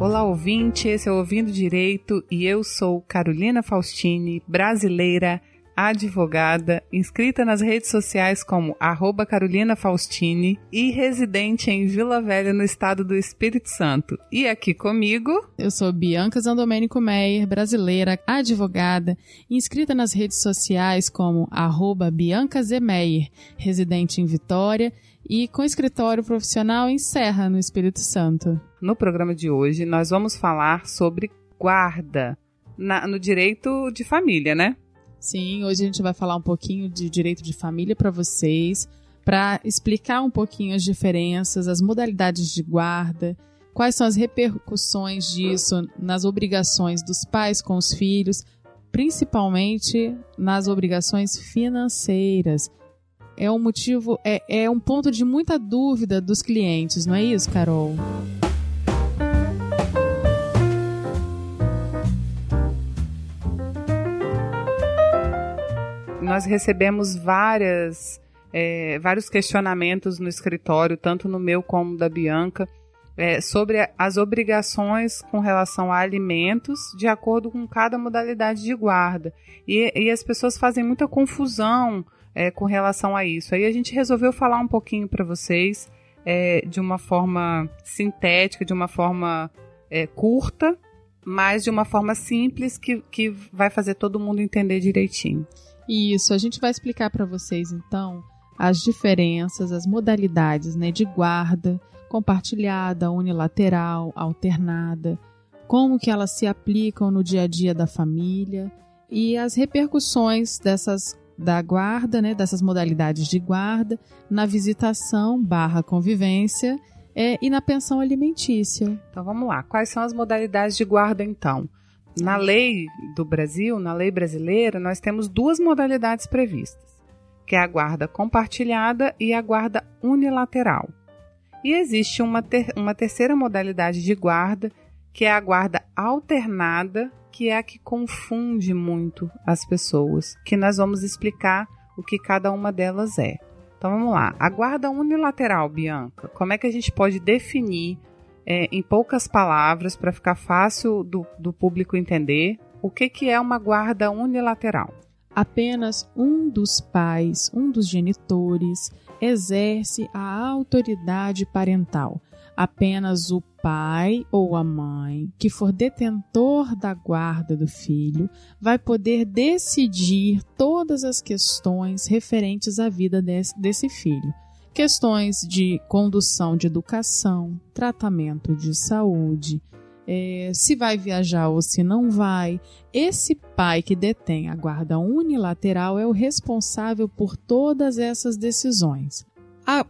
Olá, ouvinte, esse é o Ouvindo Direito e eu sou Carolina Faustini, brasileira, advogada, inscrita nas redes sociais como arroba Carolina Faustini e residente em Vila Velha, no estado do Espírito Santo. E aqui comigo... Eu sou Bianca Zandomênico Meyer, brasileira, advogada, inscrita nas redes sociais como arroba Bianca Zemeyer, residente em Vitória e com escritório profissional em Serra, no Espírito Santo. No programa de hoje, nós vamos falar sobre guarda na, no direito de família, né? Sim, hoje a gente vai falar um pouquinho de direito de família para vocês, para explicar um pouquinho as diferenças, as modalidades de guarda, quais são as repercussões disso nas obrigações dos pais com os filhos, principalmente nas obrigações financeiras. É um motivo, é, é um ponto de muita dúvida dos clientes, não é isso, Carol? nós recebemos várias, é, vários questionamentos no escritório, tanto no meu como da Bianca, é, sobre as obrigações com relação a alimentos de acordo com cada modalidade de guarda. E, e as pessoas fazem muita confusão é, com relação a isso. Aí a gente resolveu falar um pouquinho para vocês é, de uma forma sintética, de uma forma é, curta, mas de uma forma simples que, que vai fazer todo mundo entender direitinho. Isso, a gente vai explicar para vocês então as diferenças, as modalidades né, de guarda compartilhada, unilateral, alternada, como que elas se aplicam no dia a dia da família e as repercussões dessas da guarda, né, dessas modalidades de guarda na visitação barra convivência é, e na pensão alimentícia. Então vamos lá, quais são as modalidades de guarda então? Na lei do Brasil, na lei brasileira, nós temos duas modalidades previstas, que é a guarda compartilhada e a guarda unilateral. E existe uma, ter uma terceira modalidade de guarda, que é a guarda alternada, que é a que confunde muito as pessoas, que nós vamos explicar o que cada uma delas é. Então vamos lá. A guarda unilateral, Bianca, como é que a gente pode definir é, em poucas palavras, para ficar fácil do, do público entender, o que, que é uma guarda unilateral? Apenas um dos pais, um dos genitores, exerce a autoridade parental. Apenas o pai ou a mãe que for detentor da guarda do filho vai poder decidir todas as questões referentes à vida desse, desse filho questões de condução de educação, tratamento de saúde, é, se vai viajar ou se não vai. Esse pai que detém a guarda unilateral é o responsável por todas essas decisões.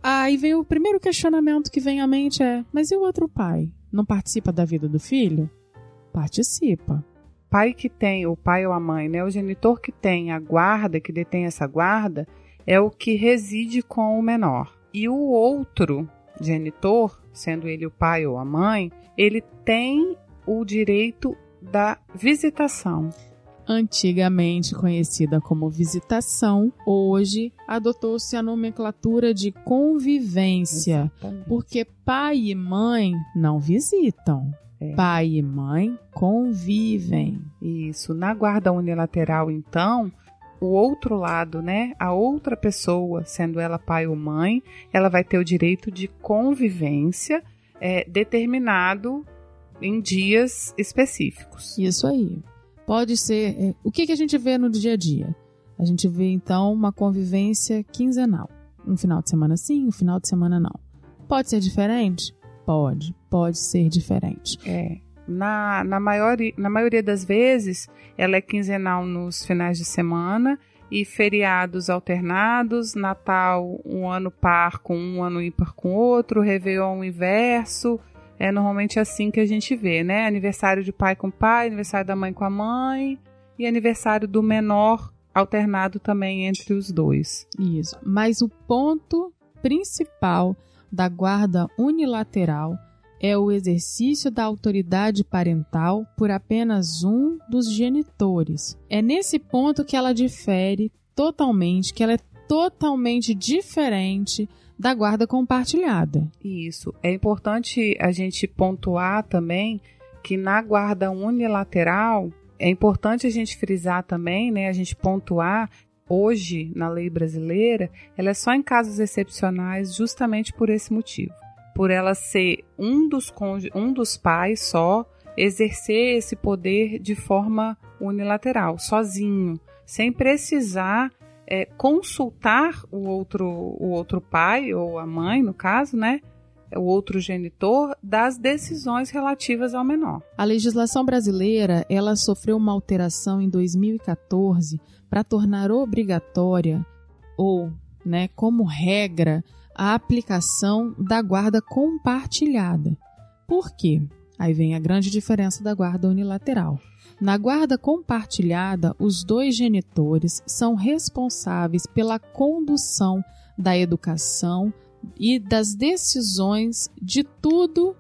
Aí vem o primeiro questionamento que vem à mente é: mas e o outro pai? Não participa da vida do filho? Participa. Pai que tem, o pai ou a mãe, né? O genitor que tem a guarda, que detém essa guarda, é o que reside com o menor. E o outro genitor, sendo ele o pai ou a mãe, ele tem o direito da visitação. Antigamente conhecida como visitação, hoje adotou-se a nomenclatura de convivência, Exatamente. porque pai e mãe não visitam. É. Pai e mãe convivem. Isso. Na guarda unilateral, então, o outro lado, né, a outra pessoa, sendo ela pai ou mãe, ela vai ter o direito de convivência é, determinado em dias específicos. Isso aí. Pode ser. É, o que, que a gente vê no dia a dia? A gente vê então uma convivência quinzenal. Um final de semana sim, um final de semana não. Pode ser diferente? Pode, pode ser diferente. É na, na, maior, na maioria das vezes, ela é quinzenal nos finais de semana e feriados alternados, Natal um ano par com um, ano ímpar com outro, Réveillon inverso. É normalmente assim que a gente vê, né? Aniversário de pai com pai, aniversário da mãe com a mãe e aniversário do menor alternado também entre os dois. Isso. Mas o ponto principal da guarda unilateral é o exercício da autoridade parental por apenas um dos genitores. É nesse ponto que ela difere totalmente, que ela é totalmente diferente da guarda compartilhada. Isso. É importante a gente pontuar também que na guarda unilateral é importante a gente frisar também, né, a gente pontuar hoje na lei brasileira, ela é só em casos excepcionais justamente por esse motivo. Por ela ser um dos, um dos pais só exercer esse poder de forma unilateral, sozinho, sem precisar é, consultar o outro, o outro pai ou a mãe, no caso, né? o outro genitor das decisões relativas ao menor. A legislação brasileira, ela sofreu uma alteração em 2014 para tornar obrigatória ou, né, como regra, a aplicação da guarda compartilhada. Por quê? Aí vem a grande diferença da guarda unilateral. Na guarda compartilhada, os dois genitores são responsáveis pela condução da educação e das decisões de tudo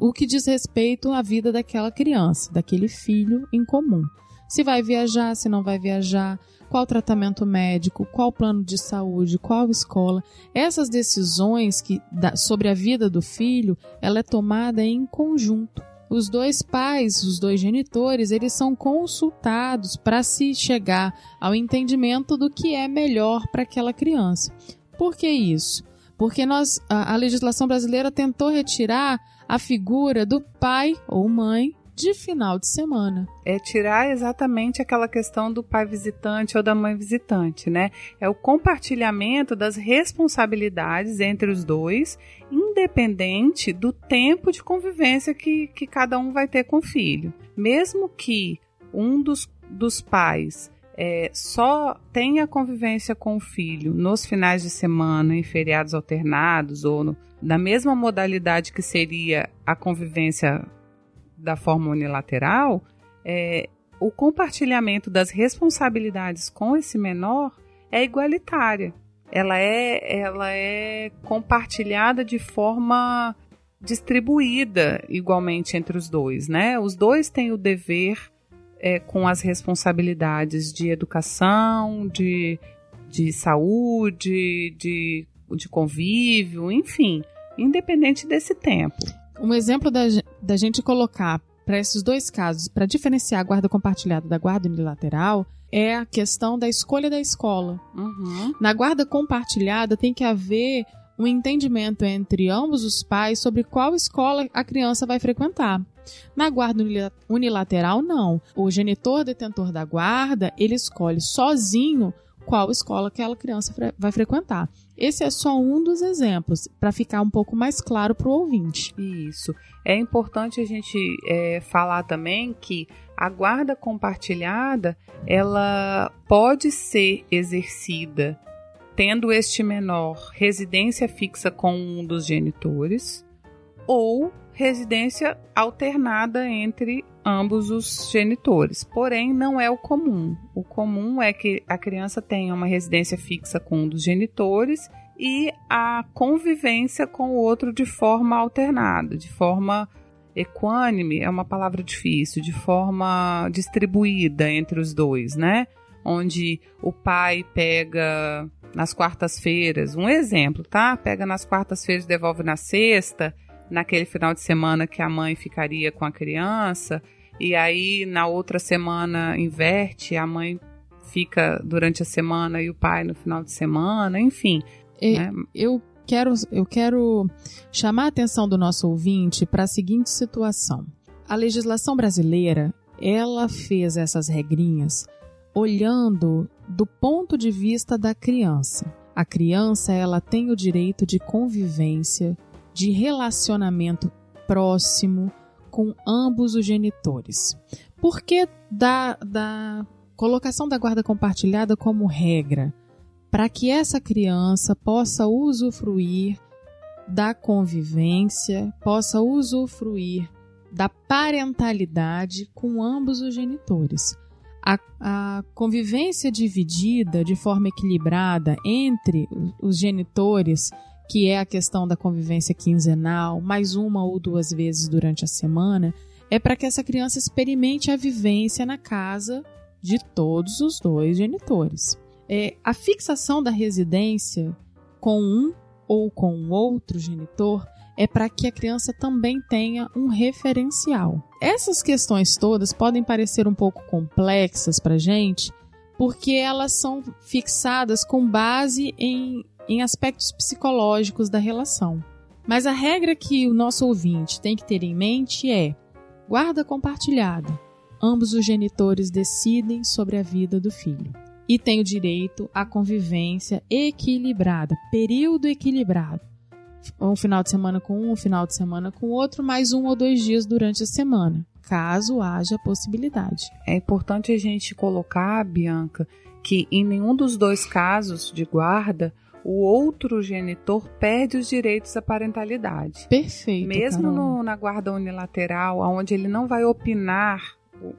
o que diz respeito à vida daquela criança, daquele filho em comum. Se vai viajar, se não vai viajar, qual tratamento médico, qual plano de saúde, qual escola. Essas decisões que, sobre a vida do filho, ela é tomada em conjunto os dois pais, os dois genitores, eles são consultados para se chegar ao entendimento do que é melhor para aquela criança. Por que isso? Porque nós, a, a legislação brasileira tentou retirar a figura do pai ou mãe de final de semana. É tirar exatamente aquela questão do pai visitante ou da mãe visitante, né? É o compartilhamento das responsabilidades entre os dois, independente do tempo de convivência que, que cada um vai ter com o filho. Mesmo que um dos, dos pais é, só tenha convivência com o filho nos finais de semana, em feriados alternados ou no, na mesma modalidade que seria a convivência da forma unilateral, é, o compartilhamento das responsabilidades com esse menor é igualitária. Ela é, ela é compartilhada de forma distribuída igualmente entre os dois, né? Os dois têm o dever é, com as responsabilidades de educação, de, de saúde, de, de convívio, enfim, independente desse tempo. Um exemplo da, da gente colocar para esses dois casos, para diferenciar a guarda compartilhada da guarda unilateral, é a questão da escolha da escola. Uhum. Na guarda compartilhada tem que haver um entendimento entre ambos os pais sobre qual escola a criança vai frequentar. Na guarda unilateral, não. O genitor detentor da guarda, ele escolhe sozinho qual escola aquela criança vai frequentar. Esse é só um dos exemplos, para ficar um pouco mais claro para o ouvinte. Isso. É importante a gente é, falar também que a guarda compartilhada ela pode ser exercida tendo este menor residência fixa com um dos genitores ou residência alternada entre ambos os genitores. Porém, não é o comum. O comum é que a criança tenha uma residência fixa com um dos genitores e a convivência com o outro de forma alternada, de forma equânime, é uma palavra difícil, de forma distribuída entre os dois, né? Onde o pai pega nas quartas-feiras, um exemplo, tá? Pega nas quartas-feiras devolve na sexta naquele final de semana que a mãe ficaria com a criança, e aí na outra semana inverte, a mãe fica durante a semana e o pai no final de semana, enfim. E, né? Eu quero eu quero chamar a atenção do nosso ouvinte para a seguinte situação. A legislação brasileira, ela fez essas regrinhas olhando do ponto de vista da criança. A criança, ela tem o direito de convivência de relacionamento próximo com ambos os genitores. Por que da, da colocação da guarda compartilhada como regra? Para que essa criança possa usufruir da convivência, possa usufruir da parentalidade com ambos os genitores. A, a, convivência dividida de forma equilibrada entre os genitores que é a questão da convivência quinzenal, mais uma ou duas vezes durante a semana, é para que essa criança experimente a vivência na casa de todos os dois genitores. É, a fixação da residência com um ou com outro genitor, é para que a criança também tenha um referencial. Essas questões todas podem parecer um pouco complexas para gente, porque elas são fixadas com base em, em aspectos psicológicos da relação. Mas a regra que o nosso ouvinte tem que ter em mente é: guarda compartilhada. Ambos os genitores decidem sobre a vida do filho e tem o direito à convivência equilibrada, período equilibrado. Um final de semana com um, um final de semana com outro, mais um ou dois dias durante a semana, caso haja possibilidade. É importante a gente colocar, Bianca, que em nenhum dos dois casos de guarda o outro genitor perde os direitos à parentalidade. Perfeito. Mesmo no, na guarda unilateral, onde ele não vai opinar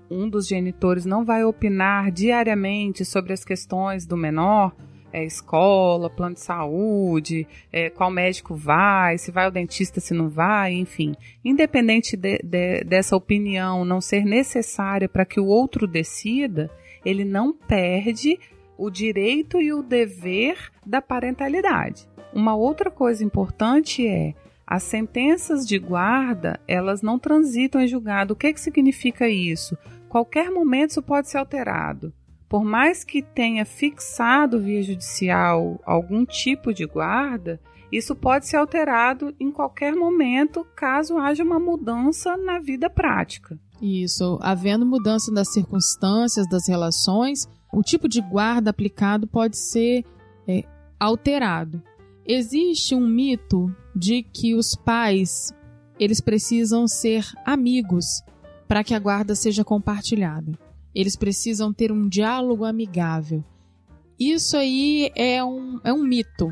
um dos genitores não vai opinar diariamente sobre as questões do menor, é, escola, plano de saúde, é, qual médico vai, se vai ao dentista, se não vai, enfim. Independente de, de, dessa opinião não ser necessária para que o outro decida, ele não perde o direito e o dever da parentalidade. Uma outra coisa importante é as sentenças de guarda, elas não transitam em julgado. O que, que significa isso? Qualquer momento isso pode ser alterado. Por mais que tenha fixado via judicial algum tipo de guarda, isso pode ser alterado em qualquer momento, caso haja uma mudança na vida prática. Isso, havendo mudança das circunstâncias, das relações, o tipo de guarda aplicado pode ser é, alterado. Existe um mito de que os pais eles precisam ser amigos para que a guarda seja compartilhada. Eles precisam ter um diálogo amigável. Isso aí é um, é um mito.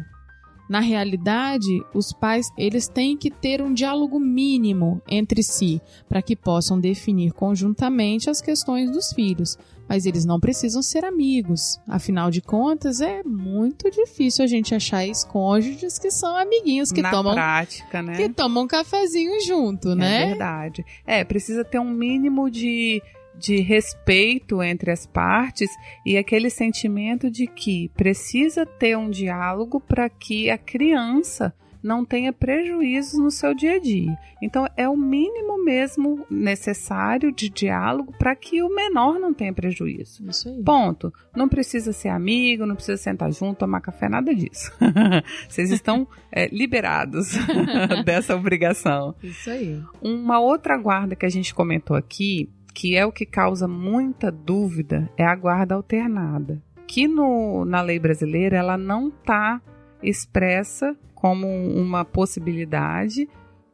Na realidade, os pais eles têm que ter um diálogo mínimo entre si para que possam definir conjuntamente as questões dos filhos. Mas eles não precisam ser amigos. Afinal de contas, é muito difícil a gente achar ex-cônjuges que são amiguinhos que Na tomam prática, né? que tomam um cafezinho junto, né? É verdade. É, precisa ter um mínimo de de respeito entre as partes e aquele sentimento de que precisa ter um diálogo para que a criança não tenha prejuízos no seu dia a dia. Então, é o mínimo mesmo necessário de diálogo para que o menor não tenha prejuízo. Isso aí. Ponto. Não precisa ser amigo, não precisa sentar junto, tomar café, nada disso. Vocês estão é, liberados dessa obrigação. Isso aí. Uma outra guarda que a gente comentou aqui que é o que causa muita dúvida, é a guarda alternada, que no, na lei brasileira ela não está expressa como uma possibilidade,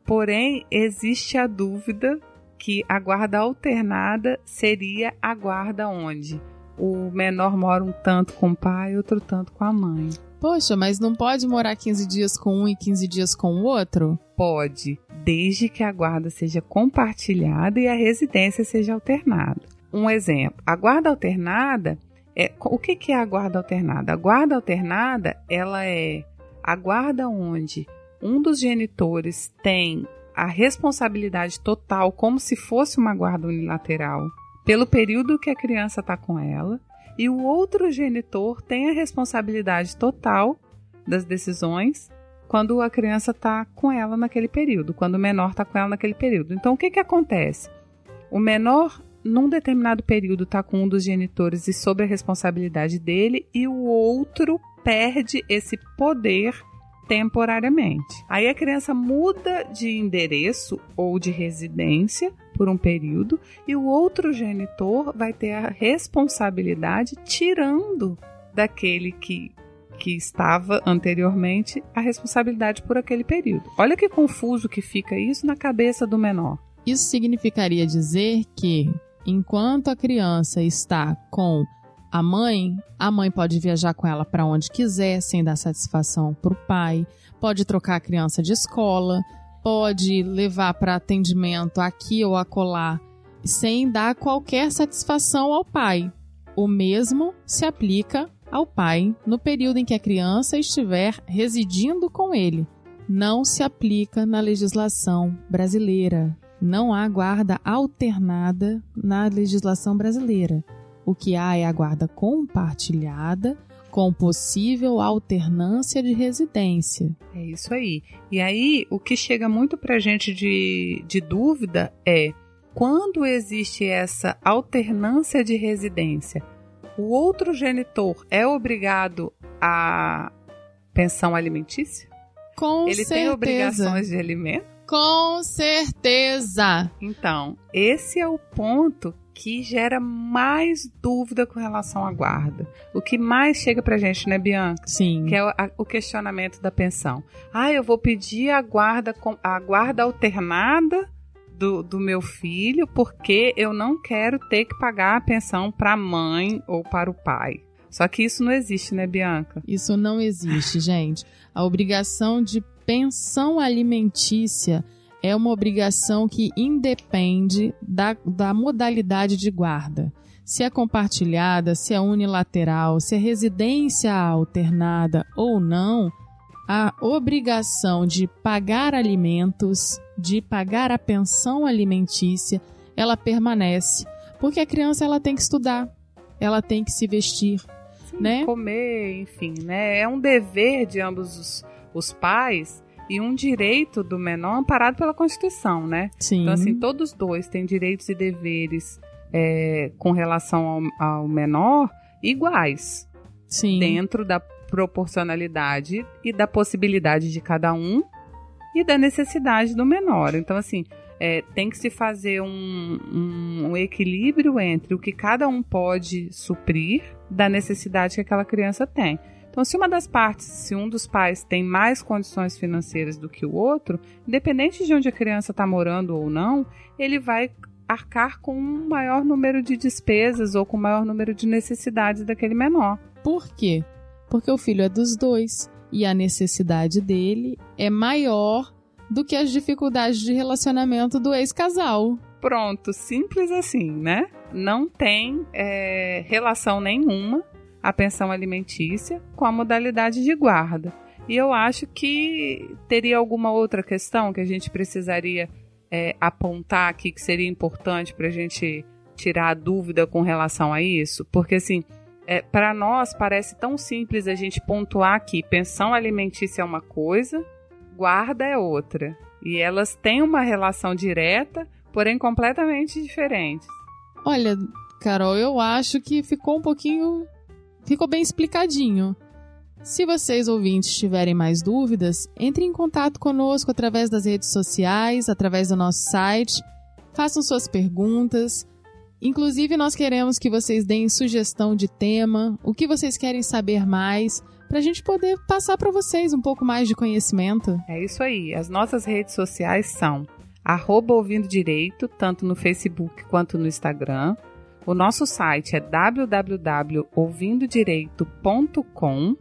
porém existe a dúvida que a guarda alternada seria a guarda onde o menor mora um tanto com o pai, outro tanto com a mãe. Poxa, mas não pode morar 15 dias com um e 15 dias com o outro? Pode, desde que a guarda seja compartilhada e a residência seja alternada. Um exemplo: a guarda alternada é o que, que é a guarda alternada? A guarda alternada ela é a guarda onde um dos genitores tem a responsabilidade total, como se fosse uma guarda unilateral, pelo período que a criança está com ela, e o outro genitor tem a responsabilidade total das decisões quando a criança está com ela naquele período, quando o menor está com ela naquele período. Então, o que, que acontece? O menor, num determinado período, está com um dos genitores e sob a responsabilidade dele, e o outro perde esse poder temporariamente. Aí a criança muda de endereço ou de residência por um período e o outro genitor vai ter a responsabilidade tirando daquele que que estava anteriormente a responsabilidade por aquele período. Olha que confuso que fica isso na cabeça do menor. Isso significaria dizer que enquanto a criança está com a mãe, a mãe pode viajar com ela para onde quiser, sem dar satisfação para o pai, pode trocar a criança de escola, pode levar para atendimento aqui ou acolá, sem dar qualquer satisfação ao pai. O mesmo se aplica ao pai no período em que a criança estiver residindo com ele. Não se aplica na legislação brasileira. Não há guarda alternada na legislação brasileira. O que há é a guarda compartilhada, com possível alternância de residência. É isso aí. E aí, o que chega muito para a gente de, de dúvida é quando existe essa alternância de residência, o outro genitor é obrigado a pensão alimentícia? Com Ele certeza. tem obrigações de alimento? Com certeza. Então, esse é o ponto que gera mais dúvida com relação à guarda. O que mais chega pra gente, né, Bianca? Sim. Que é o, a, o questionamento da pensão. Ah, eu vou pedir a guarda, a guarda alternada do, do meu filho porque eu não quero ter que pagar a pensão para a mãe ou para o pai. Só que isso não existe, né, Bianca? Isso não existe, gente. A obrigação de pensão alimentícia é uma obrigação que independe da, da modalidade de guarda. Se é compartilhada, se é unilateral, se é residência alternada ou não, a obrigação de pagar alimentos, de pagar a pensão alimentícia, ela permanece, porque a criança ela tem que estudar, ela tem que se vestir, Sim, né? Comer, enfim, né? É um dever de ambos os, os pais e um direito do menor amparado pela Constituição, né? Sim. Então, assim, todos dois têm direitos e deveres é, com relação ao, ao menor iguais, Sim. dentro da proporcionalidade e da possibilidade de cada um e da necessidade do menor. Então, assim, é, tem que se fazer um, um, um, equilíbrio entre o que cada um pode suprir da necessidade que aquela criança tem. Então, se uma das partes, se um dos pais tem mais condições financeiras do que o outro, independente de onde a criança está morando ou não, ele vai arcar com um maior número de despesas ou com um maior número de necessidades daquele menor. Por quê? Porque o filho é dos dois e a necessidade dele é maior do que as dificuldades de relacionamento do ex-casal. Pronto, simples assim, né? Não tem é, relação nenhuma a pensão alimentícia com a modalidade de guarda. E eu acho que teria alguma outra questão que a gente precisaria é, apontar aqui que seria importante para a gente tirar a dúvida com relação a isso, porque assim, é, para nós parece tão simples a gente pontuar que pensão alimentícia é uma coisa, guarda é outra. E elas têm uma relação direta, porém completamente diferentes. Olha, Carol, eu acho que ficou um pouquinho. Ficou bem explicadinho. Se vocês ouvintes tiverem mais dúvidas, entre em contato conosco através das redes sociais, através do nosso site, façam suas perguntas. Inclusive, nós queremos que vocês deem sugestão de tema, o que vocês querem saber mais, para a gente poder passar para vocês um pouco mais de conhecimento. É isso aí. As nossas redes sociais são arroba ouvindo direito, tanto no Facebook quanto no Instagram. O nosso site é www.ouvindodireito.com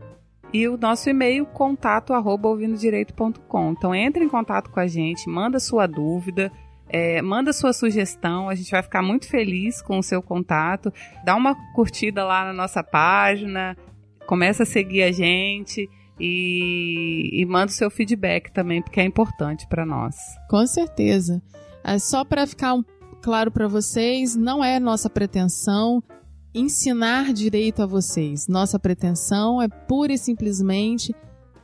e o nosso e-mail contato arroba ouvindodireito.com. Então entre em contato com a gente, manda sua dúvida, é, manda sua sugestão, a gente vai ficar muito feliz com o seu contato. Dá uma curtida lá na nossa página, começa a seguir a gente e, e manda o seu feedback também, porque é importante para nós. Com certeza. É só para ficar um, claro para vocês, não é nossa pretensão ensinar direito a vocês. Nossa pretensão é pura e simplesmente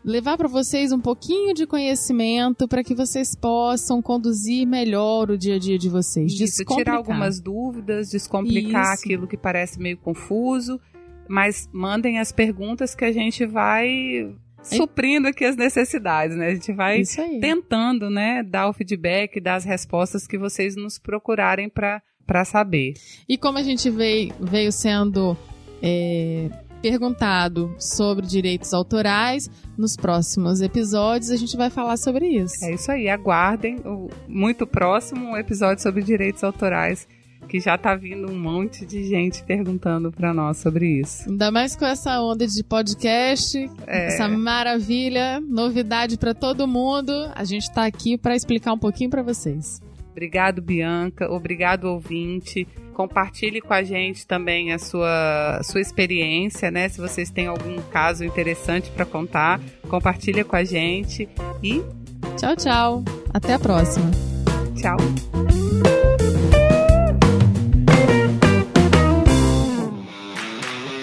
levar para vocês um pouquinho de conhecimento para que vocês possam conduzir melhor o dia a dia de vocês. Isso, tirar algumas dúvidas, descomplicar Isso. aquilo que parece meio confuso, mas mandem as perguntas que a gente vai suprindo aqui as necessidades, né? A gente vai tentando, né, dar o feedback, dar as respostas que vocês nos procurarem para para saber. E como a gente veio, veio sendo é, perguntado sobre direitos autorais, nos próximos episódios a gente vai falar sobre isso. É isso aí, aguardem o muito próximo um episódio sobre direitos autorais, que já tá vindo um monte de gente perguntando para nós sobre isso. Ainda mais com essa onda de podcast, É. essa maravilha, novidade para todo mundo. A gente tá aqui para explicar um pouquinho para vocês. Obrigado, Bianca. Obrigado, ouvinte. Compartilhe com a gente também a sua, sua experiência, né? Se vocês têm algum caso interessante para contar, compartilha com a gente. E Tchau, tchau. Até a próxima. tchau.